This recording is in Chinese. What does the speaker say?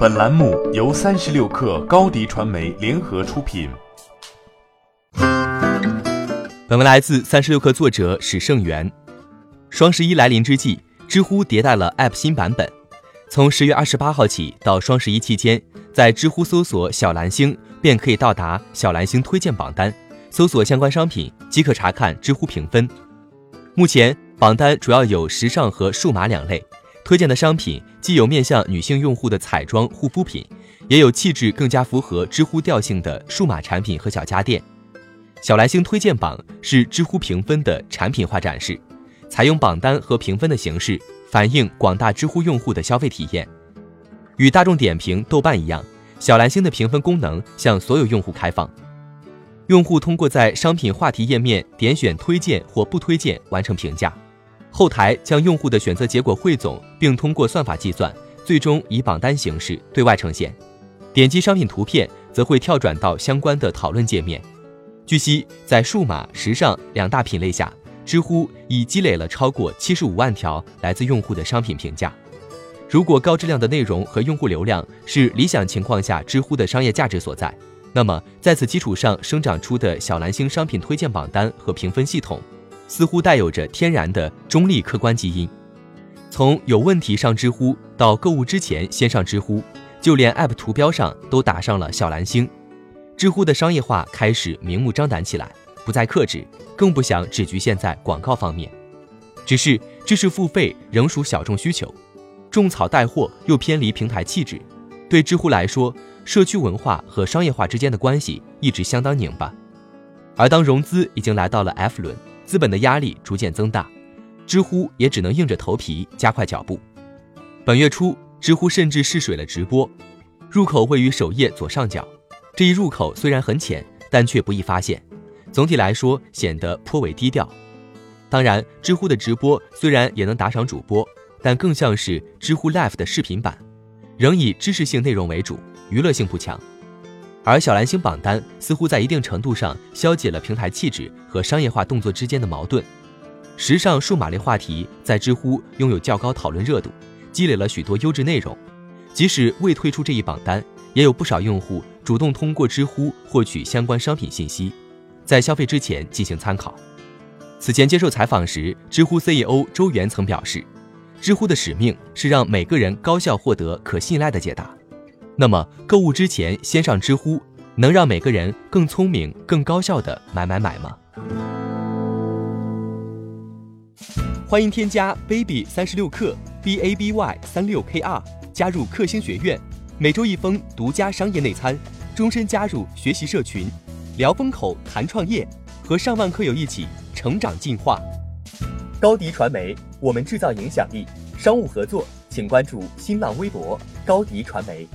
本栏目由三十六氪高低传媒联合出品。本文来自三十六氪作者史胜元。双十一来临之际，知乎迭代了 App 新版本。从十月二十八号起到双十一期间，在知乎搜索“小蓝星”便可以到达小蓝星推荐榜单，搜索相关商品即可查看知乎评分。目前榜单主要有时尚和数码两类。推荐的商品既有面向女性用户的彩妆护肤品，也有气质更加符合知乎调性的数码产品和小家电。小蓝星推荐榜是知乎评分的产品化展示，采用榜单和评分的形式，反映广大知乎用户的消费体验。与大众点评、豆瓣一样，小蓝星的评分功能向所有用户开放，用户通过在商品话题页面点选推荐或不推荐完成评价。后台将用户的选择结果汇总，并通过算法计算，最终以榜单形式对外呈现。点击商品图片，则会跳转到相关的讨论界面。据悉，在数码、时尚两大品类下，知乎已积累了超过七十五万条来自用户的商品评价。如果高质量的内容和用户流量是理想情况下知乎的商业价值所在，那么在此基础上生长出的小蓝星商品推荐榜单和评分系统。似乎带有着天然的中立客观基因。从有问题上知乎到购物之前先上知乎，就连 App 图标上都打上了小蓝星。知乎的商业化开始明目张胆起来，不再克制，更不想只局限在广告方面。只是知识付费仍属小众需求，种草带货又偏离平台气质。对知乎来说，社区文化和商业化之间的关系一直相当拧巴。而当融资已经来到了 F 轮。资本的压力逐渐增大，知乎也只能硬着头皮加快脚步。本月初，知乎甚至试水了直播，入口位于首页左上角。这一入口虽然很浅，但却不易发现。总体来说，显得颇为低调。当然，知乎的直播虽然也能打赏主播，但更像是知乎 Live 的视频版，仍以知识性内容为主，娱乐性不强。而小蓝星榜单似乎在一定程度上消解了平台气质和商业化动作之间的矛盾。时尚数码类话题在知乎拥有较高讨论热度，积累了许多优质内容。即使未推出这一榜单，也有不少用户主动通过知乎获取相关商品信息，在消费之前进行参考。此前接受采访时，知乎 CEO 周源曾表示，知乎的使命是让每个人高效获得可信赖的解答。那么，购物之前先上知乎，能让每个人更聪明、更高效的买买买吗？欢迎添加 baby 三十六克 b a b y 三六 k r 加入克星学院，每周一封独家商业内参，终身加入学习社群，聊风口谈创业，和上万课友一起成长进化。高迪传媒，我们制造影响力。商务合作，请关注新浪微博高迪传媒。